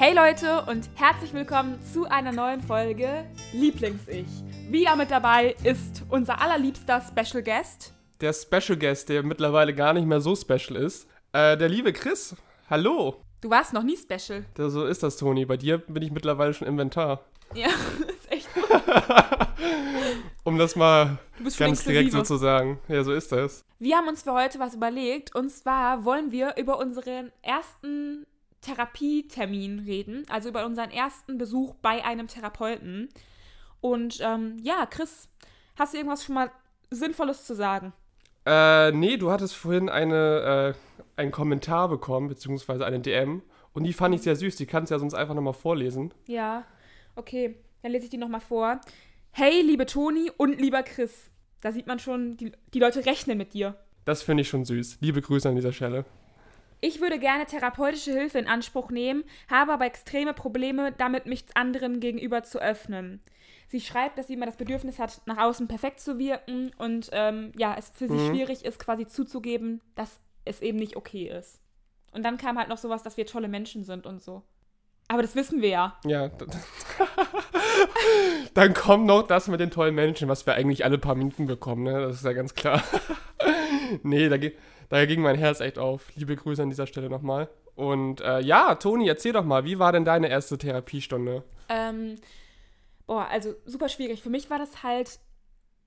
Hey Leute und herzlich willkommen zu einer neuen Folge Lieblings-Ich. Wieder mit dabei ist unser allerliebster Special Guest. Der Special Guest, der mittlerweile gar nicht mehr so special ist. Äh, der liebe Chris. Hallo. Du warst noch nie special. Ja, so ist das, Toni. Bei dir bin ich mittlerweile schon Inventar. Ja, ist echt gut. Um das mal ganz direkt so zu sagen. Ja, so ist das. Wir haben uns für heute was überlegt und zwar wollen wir über unseren ersten Therapietermin reden, also über unseren ersten Besuch bei einem Therapeuten. Und ähm, ja, Chris, hast du irgendwas schon mal Sinnvolles zu sagen? Äh, nee, du hattest vorhin eine, äh, einen Kommentar bekommen, beziehungsweise eine DM. Und die fand ich sehr süß. Die kannst du ja sonst einfach nochmal vorlesen. Ja, okay, dann lese ich die nochmal vor. Hey, liebe Toni und lieber Chris. Da sieht man schon, die, die Leute rechnen mit dir. Das finde ich schon süß. Liebe Grüße an dieser Stelle. Ich würde gerne therapeutische Hilfe in Anspruch nehmen, habe aber extreme Probleme damit, mich anderen gegenüber zu öffnen. Sie schreibt, dass sie immer das Bedürfnis hat, nach außen perfekt zu wirken und ähm, ja, es für sie Mhm. schwierig ist, quasi zuzugeben, dass es eben nicht okay ist. Und dann kam halt noch sowas, dass wir tolle Menschen sind und so. Aber das wissen wir ja. Ja. Dann kommt noch das mit den tollen Menschen, was wir eigentlich alle paar Minuten bekommen, ne? Das ist ja ganz klar. nee, da, ge- da ging mein Herz echt auf. Liebe Grüße an dieser Stelle nochmal. Und äh, ja, Toni, erzähl doch mal, wie war denn deine erste Therapiestunde? Ähm, boah, also super schwierig. Für mich war das halt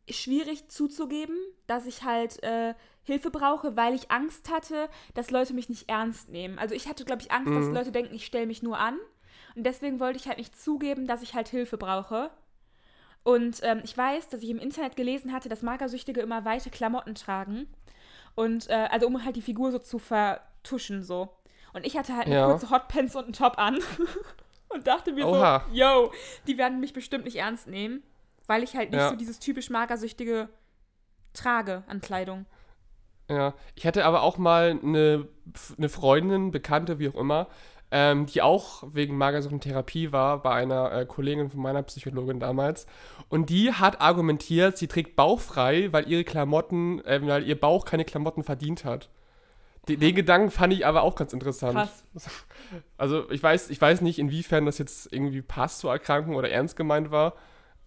schwierig zuzugeben, dass ich halt äh, Hilfe brauche, weil ich Angst hatte, dass Leute mich nicht ernst nehmen. Also ich hatte, glaube ich, Angst, dass Mhm. Leute denken, ich stelle mich nur an. Und deswegen wollte ich halt nicht zugeben, dass ich halt Hilfe brauche. Und ähm, ich weiß, dass ich im Internet gelesen hatte, dass Magersüchtige immer weite Klamotten tragen. Und äh, also um halt die Figur so zu vertuschen so. Und ich hatte halt eine Ja. kurze Hotpants und einen Top an. und dachte mir Oha. so, yo, die werden mich bestimmt nicht ernst nehmen, weil ich halt nicht Ja. so dieses typisch Magersüchtige trage an Kleidung. Ja, ich hatte aber auch mal eine, eine Freundin, Bekannte, wie auch immer, ähm, die auch wegen Magersucht in Therapie war, bei einer äh, Kollegin von meiner Psychologin damals. Und die hat argumentiert, sie trägt bauchfrei, weil ihre Klamotten, äh, weil ihr Bauch keine Klamotten verdient hat. Den, den Gedanken fand ich aber auch ganz interessant. Krass. Also ich weiß, ich weiß nicht, inwiefern das jetzt irgendwie passt zur Erkrankung oder ernst gemeint war.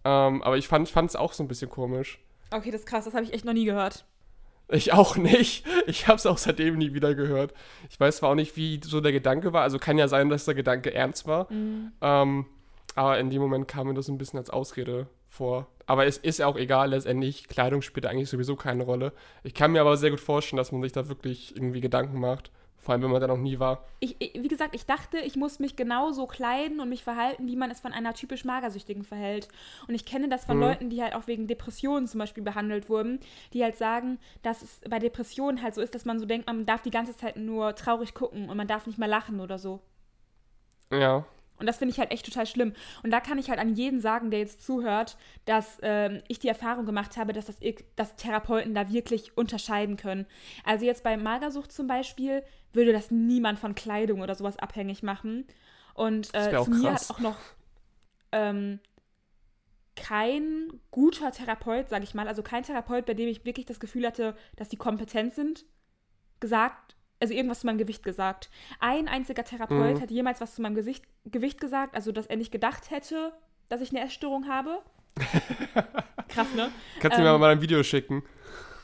Ähm, aber ich fand es auch so ein bisschen komisch. Okay, das ist krass, das habe ich echt noch nie gehört. Ich auch nicht. Ich habe es auch seitdem nie wieder gehört. Ich weiß zwar auch nicht, wie so der Gedanke war. Also kann ja sein, dass der Gedanke ernst war. Ähm, aber in dem Moment kam mir das ein bisschen als Ausrede vor. Aber es ist ja auch egal, letztendlich. Kleidung spielt eigentlich sowieso keine Rolle. Ich kann mir aber sehr gut vorstellen, dass man sich da wirklich irgendwie Gedanken macht. Vor allem, wenn man da noch nie war. Ich, ich, wie gesagt, ich dachte, ich muss mich genauso kleiden und mich verhalten, wie man es von einer typisch Magersüchtigen verhält. Und ich kenne das von Mhm. Leuten, die halt auch wegen Depressionen zum Beispiel behandelt wurden, die halt sagen, dass es bei Depressionen halt so ist, dass man so denkt, man darf die ganze Zeit nur traurig gucken und man darf nicht mal lachen oder so. Ja. Und das finde ich halt echt total schlimm. Und da kann ich halt an jeden sagen, der jetzt zuhört, dass ähm, ich die Erfahrung gemacht habe, dass, das, dass Therapeuten da wirklich unterscheiden können. Also jetzt bei Magersucht zum Beispiel würde das niemand von Kleidung oder sowas abhängig machen. Und äh, zu mir krass. hat auch noch ähm, kein guter Therapeut, sage ich mal, also kein Therapeut, bei dem ich wirklich das Gefühl hatte, dass die kompetent sind, gesagt, also irgendwas zu meinem Gewicht gesagt. Ein einziger Therapeut Mhm. hat jemals was zu meinem Gesicht, Gewicht gesagt, also dass er nicht gedacht hätte, dass ich eine Essstörung habe. Krass, ne? Kannst du Ähm. mir mal ein Video schicken?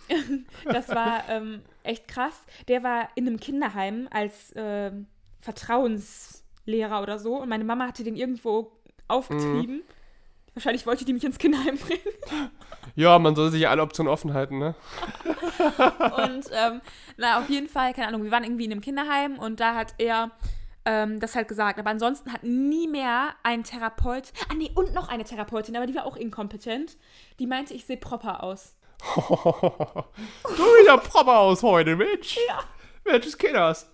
Das war ähm, echt krass. Der war in einem Kinderheim als ähm, Vertrauenslehrer oder so und meine Mama hatte den irgendwo aufgetrieben. Mhm. Wahrscheinlich wollte die mich ins Kinderheim bringen. Ja, man soll sich ja alle Optionen offen halten, ne? Und ähm, na, auf jeden Fall, keine Ahnung, wir waren irgendwie in einem Kinderheim und da hat er ähm, das halt gesagt. Aber ansonsten hat nie mehr ein Therapeut, ah nee, und noch eine Therapeutin, aber die war auch inkompetent, die meinte, ich sehe proper aus. du wieder proper aus heute, Mensch. Ja. Mensch, Kinders.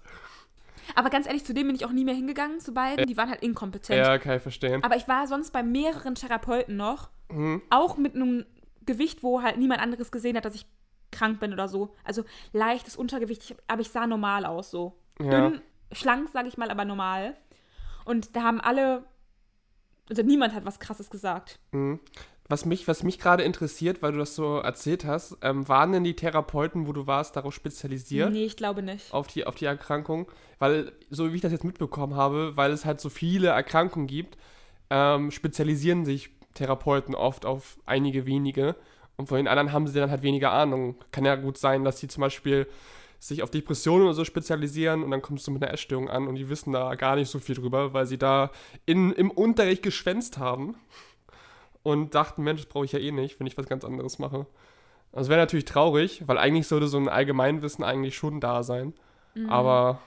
Aber ganz ehrlich, zu dem bin ich auch nie mehr hingegangen, zu beiden. Die waren halt inkompetent. Ja, kann ich verstehen. Aber ich war sonst bei mehreren Therapeuten noch, Mhm. auch mit einem Gewicht, wo halt niemand anderes gesehen hat, dass ich krank bin oder so. Also leichtes Untergewicht, ich- aber ich sah normal aus so. Ja. Dünn, schlank, sage ich mal, aber normal. Und da haben alle, also niemand hat was Krasses gesagt. Mhm. was mich, was mich gerade interessiert, weil du das so erzählt hast, ähm, waren denn die Therapeuten, wo du warst, darauf spezialisiert? Nee, ich glaube nicht. Auf die, auf die Erkrankung? Weil, so wie ich das jetzt mitbekommen habe, weil es halt so viele Erkrankungen gibt, ähm, spezialisieren sich Therapeuten oft auf einige wenige. Und von den anderen haben sie dann halt weniger Ahnung. Kann ja gut sein, dass sie zum Beispiel sich auf Depressionen oder so spezialisieren und dann kommst du mit einer Essstörung an und die wissen da gar nicht so viel drüber, weil sie da in, im Unterricht geschwänzt haben und dachten, Mensch, das brauche ich ja eh nicht, wenn ich was ganz anderes mache. Das wäre natürlich traurig, weil eigentlich sollte so ein Allgemeinwissen eigentlich schon da sein. Mhm. Aber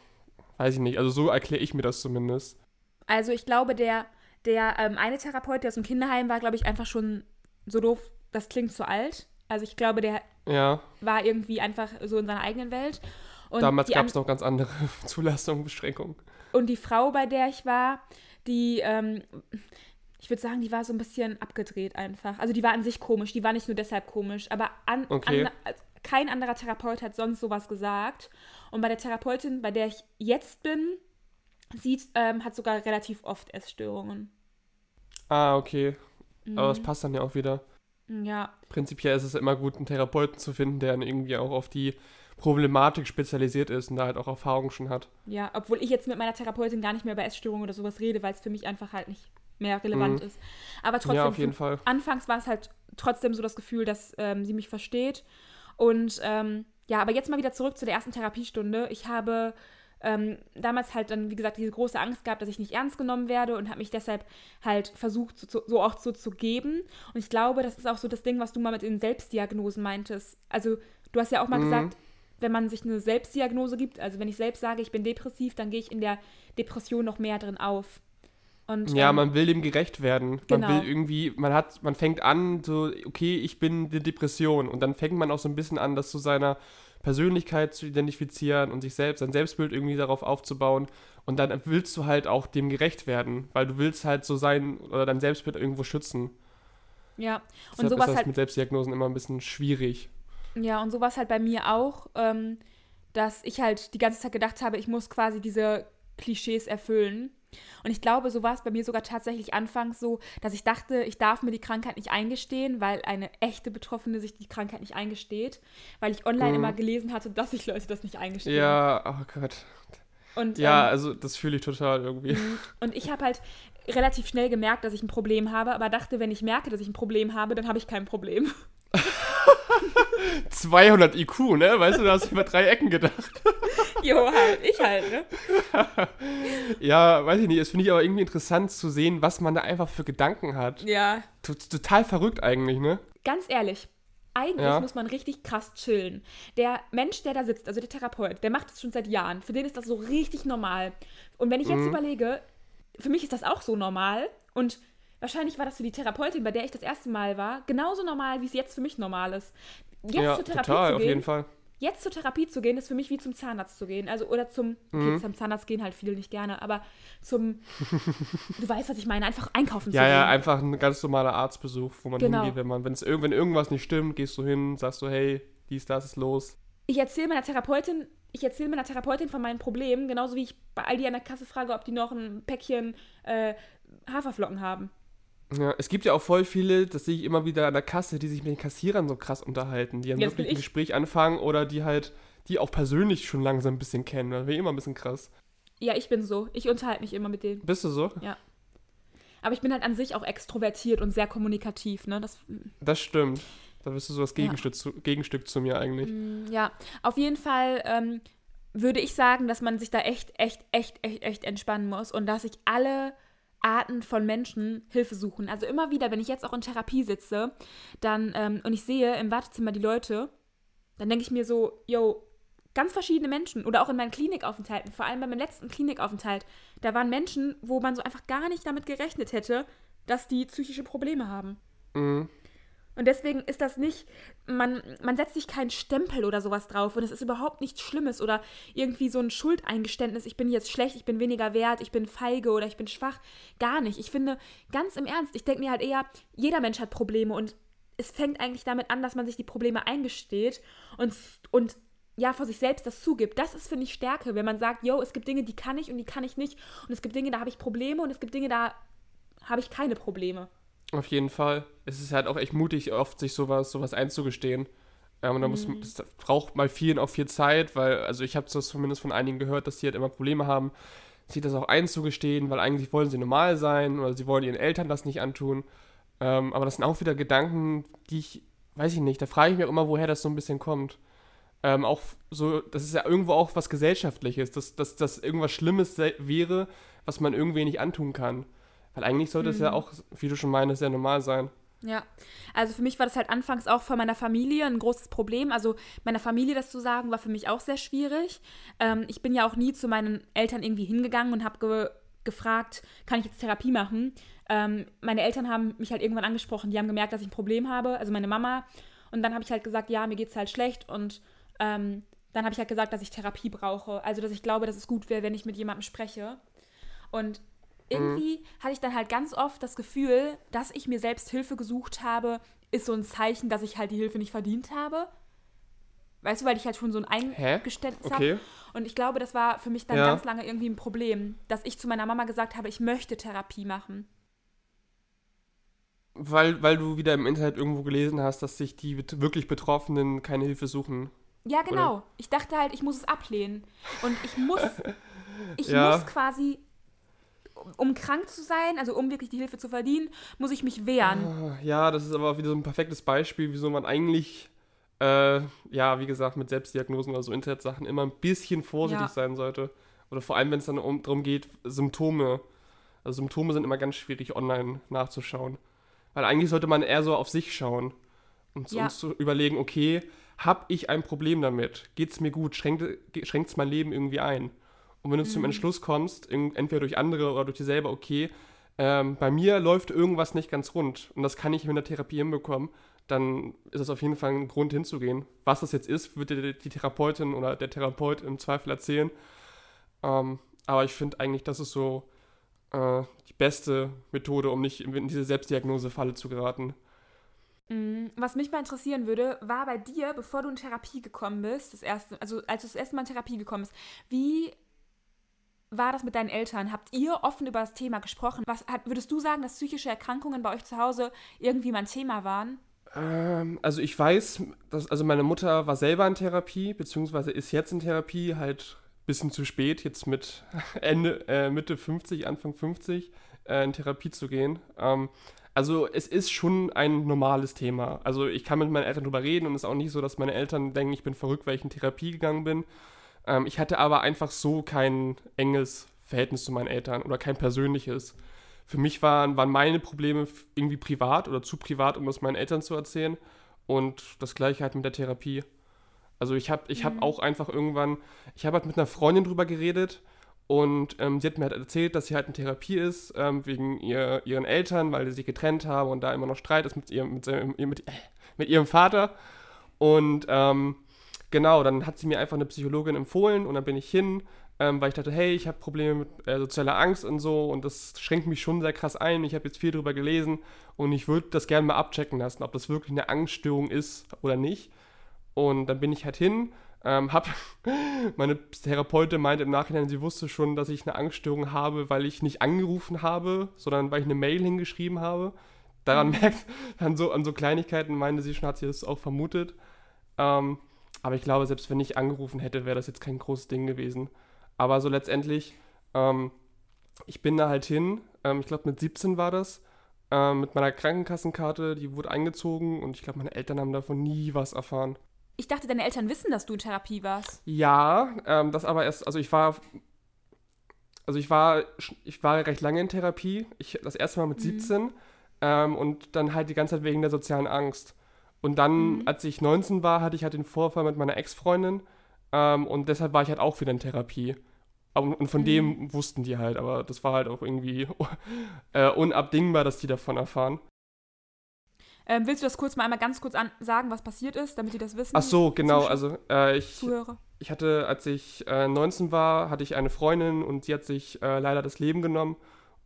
weiß ich nicht, also so erkläre ich mir das zumindest. Also ich glaube, der, der ähm, eine Therapeut, der aus dem Kinderheim war, glaube ich, einfach schon so doof, das klingt zu alt. Also ich glaube, der ja. war irgendwie einfach so in seiner eigenen Welt. Und Damals gab es noch ganz andere Zulassungen, Beschränkungen. Und die Frau, bei der ich war, die, ähm, ich würde sagen, die war so ein bisschen abgedreht einfach. Also die war an sich komisch, die war nicht nur deshalb komisch, aber an, okay. an, kein anderer Therapeut hat sonst sowas gesagt. Und bei der Therapeutin, bei der ich jetzt bin, sie ähm, hat sogar relativ oft Essstörungen. Ah, okay. Mhm. Aber das passt dann ja auch wieder. Ja. Prinzipiell ist es immer gut, einen Therapeuten zu finden, der dann irgendwie auch auf die Problematik spezialisiert ist und da halt auch Erfahrung schon hat. Ja, obwohl ich jetzt mit meiner Therapeutin gar nicht mehr über Essstörungen oder sowas rede, weil es für mich einfach halt nicht mehr relevant mhm. ist. Aber trotzdem, ja, auf jeden Fall. anfangs war es halt trotzdem so das Gefühl, dass ähm, sie mich versteht. Und ähm, ja, aber jetzt mal wieder zurück zu der ersten Therapiestunde. Ich habe ähm, damals halt dann, wie gesagt, diese große Angst gehabt, dass ich nicht ernst genommen werde und habe mich deshalb halt versucht, so, so auch so zu geben. Und ich glaube, das ist auch so das Ding, was du mal mit den Selbstdiagnosen meintest. Also, du hast ja auch mal mhm. gesagt, wenn man sich eine Selbstdiagnose gibt, also wenn ich selbst sage, ich bin depressiv, dann gehe ich in der Depression noch mehr drin auf. Und, ja, ähm, man will dem gerecht werden. Genau. Man will irgendwie, man hat, man fängt an, so, okay, ich bin eine Depression. Und dann fängt man auch so ein bisschen an, das zu seiner Persönlichkeit zu identifizieren und sich selbst, sein Selbstbild irgendwie darauf aufzubauen. Und dann willst du halt auch dem gerecht werden, weil du willst halt so sein oder dein Selbstbild irgendwo schützen. Ja, und Deshalb sowas ist das halt mit Selbstdiagnosen immer ein bisschen schwierig. Ja, und sowas halt bei mir auch, ähm, dass ich halt die ganze Zeit gedacht habe, ich muss quasi diese Klischees erfüllen. Und ich glaube, so war es bei mir sogar tatsächlich anfangs so, dass ich dachte, ich darf mir die Krankheit nicht eingestehen, weil eine echte Betroffene sich die Krankheit nicht eingesteht, weil ich online mhm. immer gelesen hatte, dass sich Leute das nicht eingestehen. Ja, oh Gott. Und, ja, ähm, also das fühle ich total irgendwie. Mhm. Und ich habe halt relativ schnell gemerkt, dass ich ein Problem habe, aber dachte, wenn ich merke, dass ich ein Problem habe, dann habe ich kein Problem. 200 IQ, ne? Weißt du, du hast über drei Ecken gedacht. jo, halt, ich halt, ne? ja, weiß ich nicht. Es finde ich aber irgendwie interessant zu sehen, was man da einfach für Gedanken hat. Ja. T total verrückt eigentlich, ne? Ganz ehrlich. Eigentlich ja. muss man richtig krass chillen. Der Mensch, der da sitzt, also der Therapeut, der macht das schon seit Jahren. Für den ist das so richtig normal. Und wenn ich jetzt mhm. überlege, für mich ist das auch so normal. Und wahrscheinlich war das für die Therapeutin, bei der ich das erste Mal war, genauso normal, wie es jetzt für mich normal ist. Jetzt ja, zur Therapie total, zu gehen, auf jeden Fall. Jetzt zur Therapie zu gehen, ist für mich wie zum Zahnarzt zu gehen. Also, oder zum, okay, mhm. zum Zahnarzt gehen halt viele nicht gerne, aber zum, du weißt, was ich meine, einfach einkaufen ja, zu gehen. Ja, ja, einfach ein ganz normaler Arztbesuch, wo man genau. hingeht, wenn man, wenn's, wenn irgendwas nicht stimmt, gehst du hin, sagst du, hey, dies, das ist los. Ich erzähle meiner Therapeutin, ich erzähle meiner Therapeutin von meinen Problemen, genauso wie ich bei Aldi an der Kasse frage, ob die noch ein Päckchen äh, Haferflocken haben. Ja, es gibt ja auch voll viele, das sehe ich immer wieder an der Kasse, die sich mit den Kassierern so krass unterhalten, die dann Jetzt wirklich ein Gespräch anfangen oder die halt, die auch persönlich schon langsam ein bisschen kennen. Das wäre immer ein bisschen krass. Ja, ich bin so. Ich unterhalte mich immer mit denen. Bist du so? Ja. Aber ich bin halt an sich auch extrovertiert und sehr kommunikativ, ne? Das, das stimmt. Da bist du so das Gegenstück, ja. zu, Gegenstück zu mir eigentlich. Mm, ja, auf jeden Fall ähm, würde ich sagen, dass man sich da echt, echt, echt, echt, echt entspannen muss und dass ich alle Arten von Menschen Hilfe suchen. Also immer wieder, wenn ich jetzt auch in Therapie sitze, dann ähm, und ich sehe im Wartezimmer die Leute, dann denke ich mir so, yo, ganz verschiedene Menschen oder auch in meinen Klinikaufenthalten, vor allem bei meinem letzten Klinikaufenthalt, da waren Menschen, wo man so einfach gar nicht damit gerechnet hätte, dass die psychische Probleme haben. Mhm. Und deswegen ist das nicht, man, man setzt sich keinen Stempel oder sowas drauf und es ist überhaupt nichts Schlimmes oder irgendwie so ein Schuldeingeständnis, ich bin jetzt schlecht, ich bin weniger wert, ich bin feige oder ich bin schwach. Gar nicht. Ich finde, ganz im Ernst, ich denke mir halt eher, jeder Mensch hat Probleme und es fängt eigentlich damit an, dass man sich die Probleme eingesteht und, und ja, vor sich selbst das zugibt. Das ist, finde ich, Stärke, wenn man sagt, yo, es gibt Dinge, die kann ich und die kann ich nicht. Und es gibt Dinge, da habe ich Probleme und es gibt Dinge, da habe ich keine Probleme. Auf jeden Fall. Es ist halt auch echt mutig, oft sich sowas, sowas einzugestehen. Ähm, und da muss, Mhm. das braucht mal vielen auch viel Zeit, weil, also ich habe das zumindest von einigen gehört, dass die halt immer Probleme haben, sich das auch einzugestehen, weil eigentlich wollen sie normal sein oder sie wollen ihren Eltern das nicht antun. Ähm, aber das sind auch wieder Gedanken, die ich, weiß ich nicht, da frage ich mich auch immer, woher das so ein bisschen kommt. Ähm, auch so, das ist ja irgendwo auch was Gesellschaftliches, dass, dass das irgendwas Schlimmes wäre, was man irgendwie nicht antun kann. Weil eigentlich sollte es ja Mhm. auch, wie du schon meinst, sehr normal sein. Ja, also für mich war das halt anfangs auch von meiner Familie ein großes Problem. Also meiner Familie das zu sagen, war für mich auch sehr schwierig. Ähm, ich bin ja auch nie zu meinen Eltern irgendwie hingegangen und habe ge gefragt, kann ich jetzt Therapie machen? Ähm, meine Eltern haben mich halt irgendwann angesprochen, die haben gemerkt, dass ich ein Problem habe, also meine Mama. Und dann habe ich halt gesagt, ja, mir geht's halt schlecht und ähm, dann habe ich halt gesagt, dass ich Therapie brauche. Also dass ich glaube, dass es gut wäre, wenn ich mit jemandem spreche. Und irgendwie hatte ich dann halt ganz oft das Gefühl, dass ich mir selbst Hilfe gesucht habe, ist so ein Zeichen, dass ich halt die Hilfe nicht verdient habe. Weißt du, weil ich halt schon so ein? Eingeständnis habe. Okay. Und ich glaube, das war für mich dann Ja. ganz lange irgendwie ein Problem, dass ich zu meiner Mama gesagt habe, ich möchte Therapie machen. Weil, weil du wieder im Internet irgendwo gelesen hast, dass sich die wirklich Betroffenen keine Hilfe suchen. Ja, genau. Ich dachte halt, ich muss es ablehnen. Und ich muss, ich Ja. muss quasi, um- krank zu sein, also um wirklich die Hilfe zu verdienen, muss ich mich wehren. Ah, Ja, das ist aber wieder so ein perfektes Beispiel, wieso man eigentlich, äh, ja, wie gesagt, mit Selbstdiagnosen oder so Internetsachen immer ein bisschen vorsichtig Ja. sein sollte. Oder vor allem, wenn es dann um, darum geht, Symptome. Also Symptome sind immer ganz schwierig online nachzuschauen. Weil eigentlich sollte man eher so auf sich schauen und Ja. uns zu überlegen, okay, habe ich ein Problem damit? Geht es mir gut? Schränkt es mein Leben irgendwie ein? Und wenn du zum Mhm. Entschluss kommst, entweder durch andere oder durch dir selber, okay, ähm, bei mir läuft irgendwas nicht ganz rund und das kann ich mit der Therapie hinbekommen, dann ist es auf jeden Fall ein Grund hinzugehen. Was das jetzt ist, wird dir die Therapeutin oder der Therapeut im Zweifel erzählen. Ähm, aber ich finde eigentlich, das ist so äh, die beste Methode, um nicht in diese Selbstdiagnose-Falle zu geraten. Mm, Was mich mal interessieren würde, war bei dir, bevor du in Therapie gekommen bist, das erste, also als du das erste Mal in Therapie gekommen bist, wie war das mit deinen Eltern? Habt ihr offen über das Thema gesprochen? Was hat, würdest du sagen, dass psychische Erkrankungen bei euch zu Hause irgendwie mal ein Thema waren? Ähm, also ich weiß, dass, also meine Mutter war selber in Therapie, beziehungsweise ist jetzt in Therapie, halt ein bisschen zu spät, jetzt mit Ende, äh, Mitte 50, Anfang 50 äh, in Therapie zu gehen. Ähm, also es ist schon ein normales Thema. Also ich kann mit meinen Eltern drüber reden und es ist auch nicht so, dass meine Eltern denken, ich bin verrückt, weil ich in Therapie gegangen bin. Ähm, ich hatte aber einfach so kein enges Verhältnis zu meinen Eltern oder kein persönliches. Für mich waren, waren meine Probleme irgendwie privat oder zu privat, um das meinen Eltern zu erzählen. Und das gleiche halt mit der Therapie. Also ich habe ich hab Mhm. auch einfach irgendwann, ich habe halt mit einer Freundin drüber geredet und ähm, sie hat mir halt erzählt, dass sie halt in Therapie ist, ähm, wegen ihr, ihren Eltern, weil sie sich getrennt haben und da immer noch Streit ist mit ihrem, mit, seinem- mit, mit ihrem Vater. Und ähm, genau, dann hat sie mir einfach eine Psychologin empfohlen und dann bin ich hin, ähm, weil ich dachte, hey, ich habe Probleme mit äh, sozialer Angst und so und das schränkt mich schon sehr krass ein. Ich habe jetzt viel drüber gelesen und ich würde das gerne mal abchecken lassen, ob das wirklich eine Angststörung ist oder nicht. Und dann bin ich halt hin, ähm, hab, meine Therapeutin meinte im Nachhinein, sie wusste schon, dass ich eine Angststörung habe, weil ich nicht angerufen habe, sondern weil ich eine Mail hingeschrieben habe. Daran merkt, an so, an so Kleinigkeiten meinte sie schon, hat sie das auch vermutet. Ähm, aber ich glaube, selbst wenn ich angerufen hätte, wäre das jetzt kein großes Ding gewesen. Aber so letztendlich, ähm, ich bin da halt hin, ähm, ich glaube mit 17 war das, ähm, mit meiner Krankenkassenkarte, die wurde eingezogen und ich glaube, meine Eltern haben davon nie was erfahren. Ich dachte, deine Eltern wissen, dass du in Therapie warst. Ja, ähm, das aber erst, also ich war, also ich war, ich war recht lange in Therapie. Ich, das erste Mal mit Mhm. 17 ähm, und dann halt die ganze Zeit wegen der sozialen Angst. Und dann, Mhm. als ich 19 war, hatte ich halt den Vorfall mit meiner Ex-Freundin ähm, und deshalb war ich halt auch wieder in Therapie. Und von Mhm. dem wussten die halt, aber das war halt auch irgendwie äh, unabdingbar, dass die davon erfahren. Ähm, willst du das kurz mal einmal ganz kurz sagen, was passiert ist, damit die das wissen? Ach so, genau, also äh, ich, Zuhörer. ich hatte, als ich äh, 19 war, hatte ich eine Freundin und sie hat sich äh, leider das Leben genommen.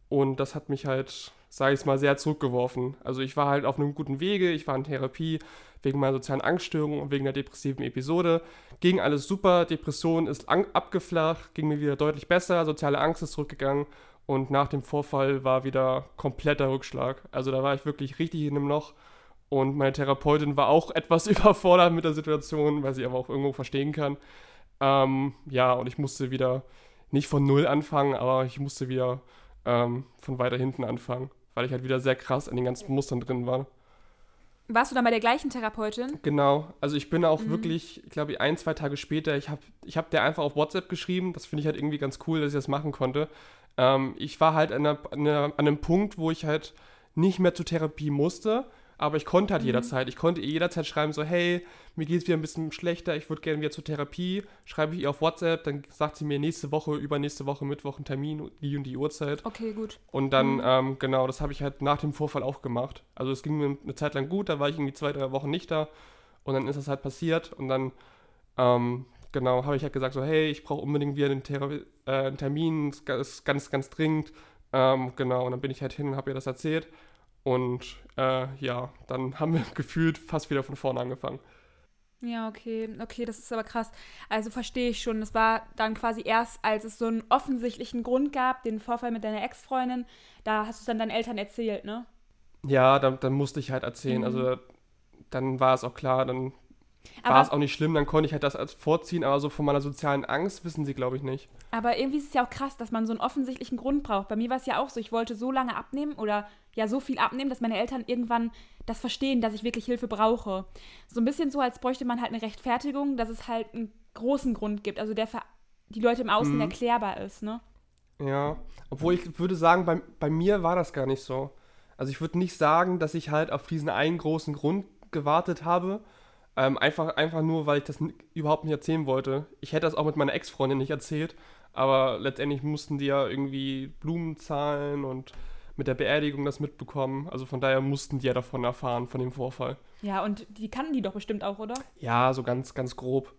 Und das hat mich halt sage ich es mal, sehr zurückgeworfen. Also ich war halt auf einem guten Wege, ich war in Therapie wegen meiner sozialen Angststörung und wegen der depressiven Episode. Ging alles super, Depression ist abgeflacht, ging mir wieder deutlich besser, soziale Angst ist zurückgegangen und nach dem Vorfall war wieder kompletter Rückschlag. Also da war ich wirklich richtig in einem Loch und meine Therapeutin war auch etwas überfordert mit der Situation, weil sie aber auch irgendwo verstehen kann. Ähm, ja, und ich musste wieder nicht von Null anfangen, aber ich musste wieder ähm, von weiter hinten anfangen weil ich halt wieder sehr krass in den ganzen Mustern drin war. Warst du dann bei der gleichen Therapeutin? Genau. Also ich bin auch mhm. wirklich, ich glaube, ein, zwei Tage später, ich habe ich hab der einfach auf WhatsApp geschrieben. Das finde ich halt irgendwie ganz cool, dass ich das machen konnte. Ähm, ich war halt an, einer, an, einem Punkt, wo ich halt nicht mehr zur Therapie musste aber ich konnte halt mhm. jederzeit. Ich konnte jederzeit schreiben, so, hey, mir geht es wieder ein bisschen schlechter, ich würde gerne wieder zur Therapie. Schreibe ich ihr auf WhatsApp, dann sagt sie mir nächste Woche, übernächste Woche, Mittwoch einen Termin, die und die Uhrzeit. Okay, gut. Und dann, mhm. ähm, genau, das habe ich halt nach dem Vorfall auch gemacht. Also es ging mir eine Zeit lang gut, da war ich irgendwie zwei, drei Wochen nicht da. Und dann ist das halt passiert und dann, ähm, genau, habe ich halt gesagt, so, hey, ich brauche unbedingt wieder einen, Thera äh, einen Termin, das ist ganz, ganz dringend. Ähm, genau, und dann bin ich halt hin und habe ihr das erzählt. Und äh, ja, dann haben wir gefühlt fast wieder von vorne angefangen. Ja, okay, okay, das ist aber krass. Also verstehe ich schon. Das war dann quasi erst, als es so einen offensichtlichen Grund gab, den Vorfall mit deiner Ex-Freundin, da hast du es dann deinen Eltern erzählt, ne? Ja, dann, dann musste ich halt erzählen. Mhm. Also dann war es auch klar, dann war es auch nicht schlimm, dann konnte ich halt das als vorziehen, aber so von meiner sozialen Angst wissen sie, glaube ich, nicht. Aber irgendwie ist es ja auch krass, dass man so einen offensichtlichen Grund braucht. Bei mir war es ja auch so, ich wollte so lange abnehmen oder ja so viel abnehmen, dass meine Eltern irgendwann das verstehen, dass ich wirklich Hilfe brauche. So ein bisschen so, als bräuchte man halt eine Rechtfertigung, dass es halt einen großen Grund gibt, also der für die Leute im Außen mhm. erklärbar ist, ne? Ja, obwohl ich würde sagen, bei, bei mir war das gar nicht so. Also ich würde nicht sagen, dass ich halt auf diesen einen großen Grund gewartet habe, ähm, einfach, einfach nur, weil ich das überhaupt nicht erzählen wollte. Ich hätte das auch mit meiner Ex-Freundin nicht erzählt, aber letztendlich mussten die ja irgendwie Blumen zahlen und mit der Beerdigung das mitbekommen. Also von daher mussten die ja davon erfahren, von dem Vorfall. Ja, und die kannten die doch bestimmt auch, oder? Ja, so ganz, ganz grob.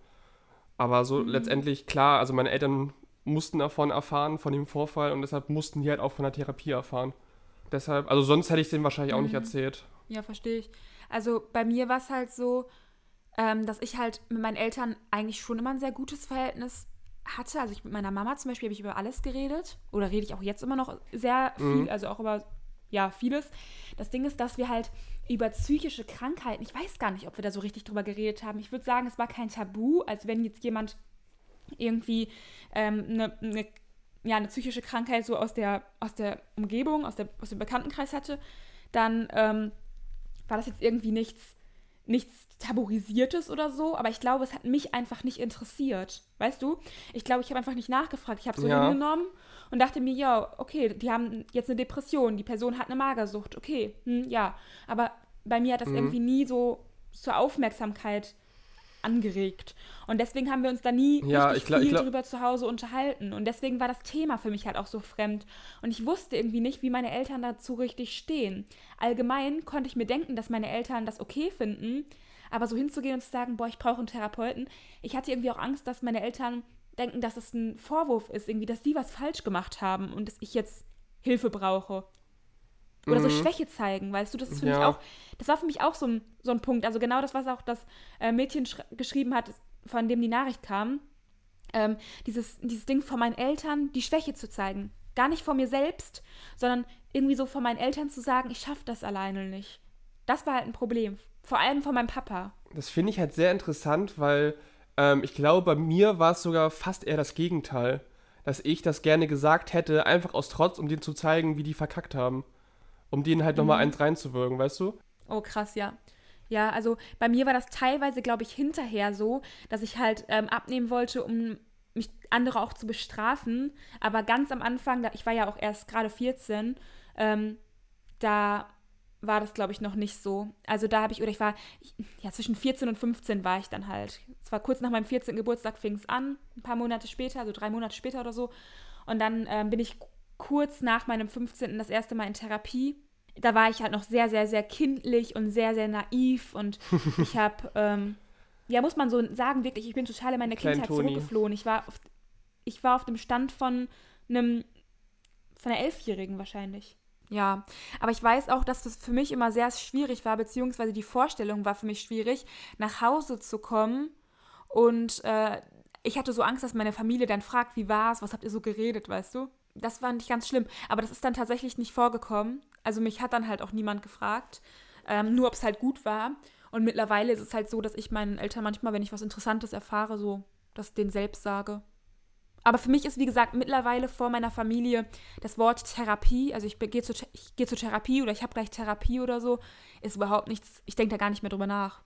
Aber so mhm. letztendlich, klar, also meine Eltern mussten davon erfahren, von dem Vorfall und deshalb mussten die halt auch von der Therapie erfahren. Deshalb, also sonst hätte ich es denen wahrscheinlich mhm. auch nicht mhm. erzählt. Ja, verstehe ich. Also bei mir war es halt so, ähm, dass ich halt mit meinen Eltern eigentlich schon immer ein sehr gutes Verhältnis hatte. Also ich mit meiner Mama zum Beispiel habe ich über alles geredet. Oder rede ich auch jetzt immer noch sehr viel, mhm. also auch über ja, vieles. Das Ding ist, dass wir halt über psychische Krankheiten, ich weiß gar nicht, ob wir da so richtig drüber geredet haben. Ich würde sagen, es war kein Tabu, als wenn jetzt jemand irgendwie ähm, eine, eine, ja, eine psychische Krankheit so aus der, aus der Umgebung, aus, der, aus dem Bekanntenkreis hatte, dann ähm, war das jetzt irgendwie nichts nichts Tabuisiertes oder so, aber ich glaube, es hat mich einfach nicht interessiert. Weißt du? Ich glaube, ich habe einfach nicht nachgefragt. Ich habe so ja. hingenommen und dachte mir, ja, okay, die haben jetzt eine Depression, die Person hat eine Magersucht, okay, hm, ja. Aber bei mir hat das mhm. irgendwie nie so zur Aufmerksamkeit angeregt. Und deswegen haben wir uns da nie ja, richtig glaub, viel glaub, drüber zu Hause unterhalten. Und deswegen war das Thema für mich halt auch so fremd. Und ich wusste irgendwie nicht, wie meine Eltern dazu richtig stehen. Allgemein konnte ich mir denken, dass meine Eltern das okay finden. Aber so hinzugehen und zu sagen, boah, ich brauche einen Therapeuten. Ich hatte irgendwie auch Angst, dass meine Eltern denken, dass es ein Vorwurf ist, irgendwie, dass sie was falsch gemacht haben und dass ich jetzt Hilfe brauche. Oder mhm. so Schwäche zeigen, weißt du, das ist für ja. mich auch, das war für mich auch so ein, so ein Punkt. Also genau das, was auch das äh, Mädchen geschrieben hat, von dem die Nachricht kam. Ähm, dieses, dieses Ding von meinen Eltern, die Schwäche zu zeigen. Gar nicht vor mir selbst, sondern irgendwie so von meinen Eltern zu sagen, ich schaffe das alleine nicht. Das war halt ein Problem. Vor allem von meinem Papa. Das finde ich halt sehr interessant, weil ähm, ich glaube, bei mir war es sogar fast eher das Gegenteil. Dass ich das gerne gesagt hätte, einfach aus Trotz, um denen zu zeigen, wie die verkackt haben um denen halt nochmal mhm. eins reinzuwirken, weißt du? Oh, krass, ja. Ja, also bei mir war das teilweise, glaube ich, hinterher so, dass ich halt ähm, abnehmen wollte, um mich andere auch zu bestrafen. Aber ganz am Anfang, ich war ja auch erst gerade 14, ähm, da war das, glaube ich, noch nicht so. Also da habe ich, oder ich war, ja, zwischen 14 und 15 war ich dann halt. Es war kurz nach meinem 14. Geburtstag fing es an, ein paar Monate später, also drei Monate später oder so. Und dann ähm, bin ich kurz nach meinem 15. das erste Mal in Therapie. Da war ich halt noch sehr, sehr, sehr kindlich und sehr, sehr naiv und ich habe, ähm, ja, muss man so sagen, wirklich, ich bin total in meine Klein Kindheit Toni. zurückgeflohen. Ich war, auf, ich war auf dem Stand von einem, von einer Elfjährigen wahrscheinlich. Ja, aber ich weiß auch, dass das für mich immer sehr schwierig war, beziehungsweise die Vorstellung war für mich schwierig, nach Hause zu kommen und äh, ich hatte so Angst, dass meine Familie dann fragt, wie war es, was habt ihr so geredet, weißt du? Das war nicht ganz schlimm, aber das ist dann tatsächlich nicht vorgekommen. Also mich hat dann halt auch niemand gefragt, ähm, nur ob es halt gut war. Und mittlerweile ist es halt so, dass ich meinen Eltern manchmal, wenn ich was Interessantes erfahre, so das denen selbst sage. Aber für mich ist, wie gesagt, mittlerweile vor meiner Familie das Wort Therapie, also ich gehe zur, gehe zur Therapie oder ich habe gleich Therapie oder so, ist überhaupt nichts, ich denke da gar nicht mehr drüber nach.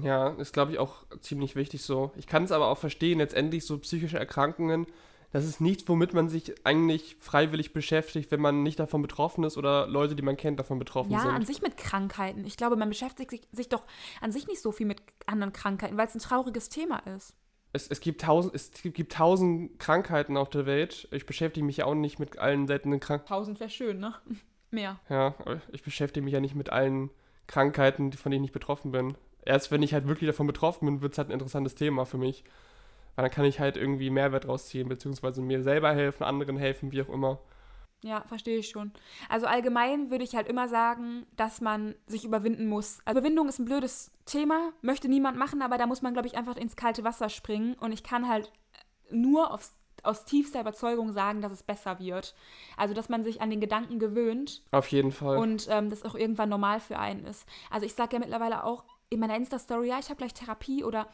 Ja, ist, glaube ich, auch ziemlich wichtig so. Ich kann es aber auch verstehen, letztendlich so psychische Erkrankungen, das ist nichts, womit man sich eigentlich freiwillig beschäftigt, wenn man nicht davon betroffen ist oder Leute, die man kennt, davon betroffen ja, sind. Ja, an sich mit Krankheiten. Ich glaube, man beschäftigt sich, sich doch an sich nicht so viel mit anderen Krankheiten, weil es ein trauriges Thema ist es, es, gibt tausend, es gibt tausend Krankheiten auf der Welt. Ich beschäftige mich ja auch nicht mit allen seltenen Krankheiten. Tausend wäre schön, ne? Mehr. Ja, ich beschäftige mich ja nicht mit allen Krankheiten, von denen ich betroffen bin. Erst wenn ich halt wirklich davon betroffen bin, wird es halt ein interessantes Thema für mich. Weil dann kann ich halt irgendwie Mehrwert rausziehen, beziehungsweise mir selber helfen, anderen helfen, wie auch immer. Ja, verstehe ich schon. Also allgemein würde ich halt immer sagen, dass man sich überwinden muss. Also Überwindung ist ein blödes Thema, möchte niemand machen, aber da muss man, glaube ich, einfach ins kalte Wasser springen. Und ich kann halt nur aufs, aus tiefster Überzeugung sagen, dass es besser wird. Also, dass man sich an den Gedanken gewöhnt. Auf jeden Fall. Und ähm, das auch irgendwann normal für einen ist. Also, ich sage ja mittlerweile auch in meiner Insta-Story, ja, ich habe gleich Therapie oder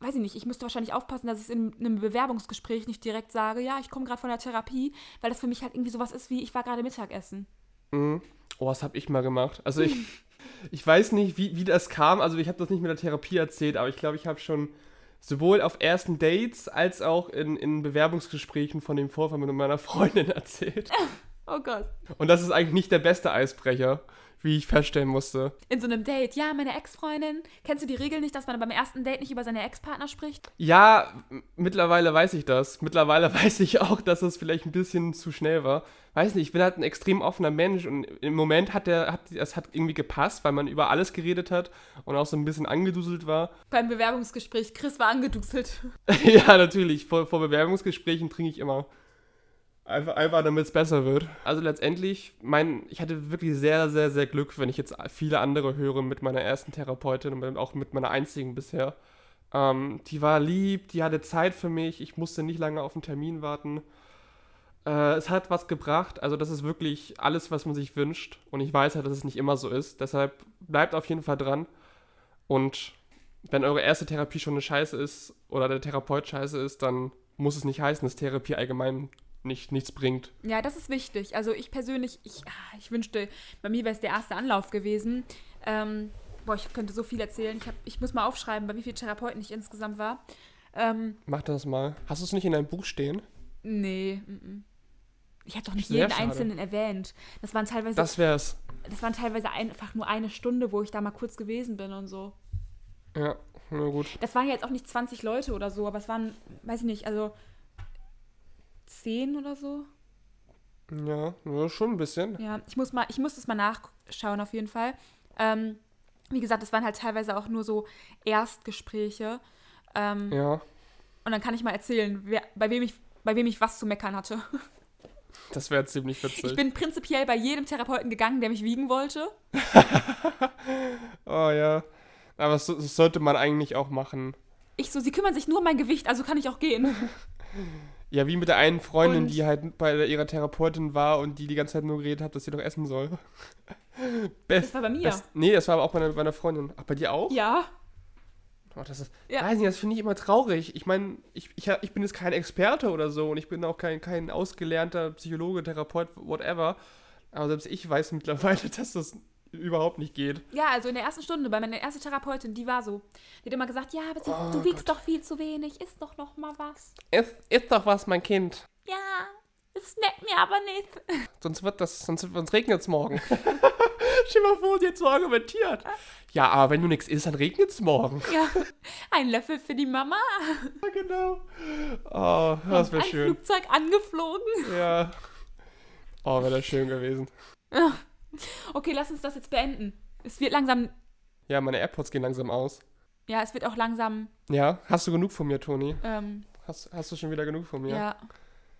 weiß ich nicht, ich müsste wahrscheinlich aufpassen, dass ich es in einem Bewerbungsgespräch nicht direkt sage, ja, ich komme gerade von der Therapie, weil das für mich halt irgendwie sowas ist wie, ich war gerade Mittagessen. Mhm. Oh, das habe ich mal gemacht. Also ich, ich weiß nicht, wie, wie das kam. Also ich habe das nicht mit der Therapie erzählt, aber ich glaube, ich habe schon sowohl auf ersten Dates als auch in, in Bewerbungsgesprächen von dem Vorfall mit meiner Freundin erzählt. Oh Gott. Und das ist eigentlich nicht der beste Eisbrecher wie ich feststellen musste. In so einem Date, ja, meine Ex-Freundin. Kennst du die Regel nicht, dass man beim ersten Date nicht über seine Ex-Partner spricht? Ja, mittlerweile weiß ich das. Mittlerweile weiß ich auch, dass es vielleicht ein bisschen zu schnell war. Weiß nicht, ich bin halt ein extrem offener Mensch und im Moment hat der, hat, es hat irgendwie gepasst, weil man über alles geredet hat und auch so ein bisschen angeduselt war. Beim Bewerbungsgespräch, Chris war angeduselt. ja, natürlich. Vor, vor Bewerbungsgesprächen trinke ich immer. Einfach, einfach damit es besser wird. Also letztendlich, mein, ich hatte wirklich sehr, sehr, sehr Glück, wenn ich jetzt viele andere höre mit meiner ersten Therapeutin und auch mit meiner einzigen bisher. Ähm, die war lieb, die hatte Zeit für mich, ich musste nicht lange auf einen Termin warten. Äh, es hat was gebracht, also das ist wirklich alles, was man sich wünscht. Und ich weiß ja, dass es nicht immer so ist. Deshalb bleibt auf jeden Fall dran. Und wenn eure erste Therapie schon eine Scheiße ist oder der Therapeut scheiße ist, dann muss es nicht heißen, dass Therapie allgemein nicht, nichts bringt. Ja, das ist wichtig. Also ich persönlich, ich, ah, ich wünschte, bei mir wäre es der erste Anlauf gewesen. Ähm, boah, ich könnte so viel erzählen. Ich, hab, ich muss mal aufschreiben, bei wie vielen Therapeuten ich insgesamt war. Ähm, Mach das mal. Hast du es nicht in deinem Buch stehen? Nee. M -m. Ich habe doch nicht Sehr jeden schade. einzelnen erwähnt. Das waren teilweise. Das wär's. Das waren teilweise einfach nur eine Stunde, wo ich da mal kurz gewesen bin und so. Ja, na gut. Das waren ja jetzt auch nicht 20 Leute oder so, aber es waren, weiß ich nicht, also zehn oder so. Ja, schon ein bisschen. Ja, ich muss mal, ich muss das mal nachschauen auf jeden Fall. Ähm, wie gesagt, es waren halt teilweise auch nur so Erstgespräche. Ähm, ja. Und dann kann ich mal erzählen, wer, bei, wem ich, bei wem ich was zu meckern hatte. Das wäre ziemlich witzig. Ich bin prinzipiell bei jedem Therapeuten gegangen, der mich wiegen wollte. oh ja. Aber das, das sollte man eigentlich auch machen. Ich so, sie kümmern sich nur um mein Gewicht, also kann ich auch gehen. Ja, wie mit der einen Freundin, und die halt bei ihrer Therapeutin war und die die ganze Zeit nur geredet hat, dass sie doch essen soll. Best, das war bei mir. Best, nee, das war aber auch bei meiner Freundin. Ach, bei dir auch? Ja. Oh, das ist, ja. weiß nicht, das finde ich immer traurig. Ich meine, ich, ich, ich bin jetzt kein Experte oder so und ich bin auch kein, kein ausgelernter Psychologe, Therapeut, whatever. Aber selbst ich weiß mittlerweile, dass das überhaupt nicht geht. Ja, also in der ersten Stunde bei meiner ersten Therapeutin, die war so. Die hat immer gesagt, ja, aber oh, du wiegst Gott. doch viel zu wenig, isst doch noch mal was. Iss, iss doch was, mein Kind. Ja, es schmeckt mir aber nicht. Sonst wird das, sonst, sonst regnet es morgen. Stell mal vor, hat so argumentiert. Ja, aber wenn du nichts isst, dann regnet es morgen. Ja, ein Löffel für die Mama. Ja, genau. Oh, das wäre schön. Ein Flugzeug angeflogen. Ja. Oh, wäre das schön gewesen. Ja. Okay, lass uns das jetzt beenden. Es wird langsam. Ja, meine AirPods gehen langsam aus. Ja, es wird auch langsam. Ja, hast du genug von mir, Toni? Ähm, hast, hast du schon wieder genug von mir? Ja.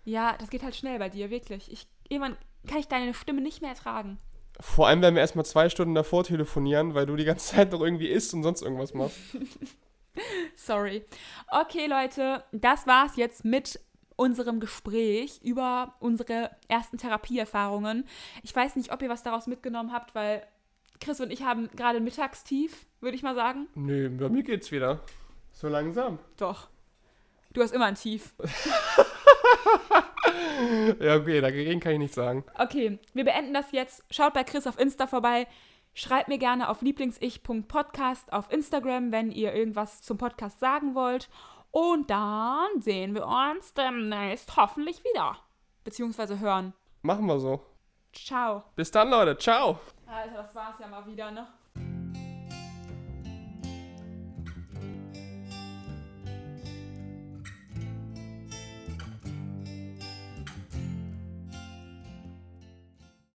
Ja, das geht halt schnell bei dir, wirklich. Ich, irgendwann kann ich deine Stimme nicht mehr ertragen. Vor allem, wenn wir erstmal zwei Stunden davor telefonieren, weil du die ganze Zeit noch irgendwie isst und sonst irgendwas machst. Sorry. Okay, Leute, das war's jetzt mit unserem Gespräch über unsere ersten Therapieerfahrungen. Ich weiß nicht, ob ihr was daraus mitgenommen habt, weil Chris und ich haben gerade Mittagstief, würde ich mal sagen. Nö, bei mir geht's wieder. So langsam. Doch. Du hast immer ein Tief. ja, okay, dagegen kann ich nichts sagen. Okay, wir beenden das jetzt. Schaut bei Chris auf Insta vorbei. Schreibt mir gerne auf lieblingsich.podcast auf Instagram, wenn ihr irgendwas zum Podcast sagen wollt. Und dann sehen wir uns demnächst hoffentlich wieder. Beziehungsweise hören. Machen wir so. Ciao. Bis dann, Leute. Ciao. Alter, das war's ja mal wieder, ne?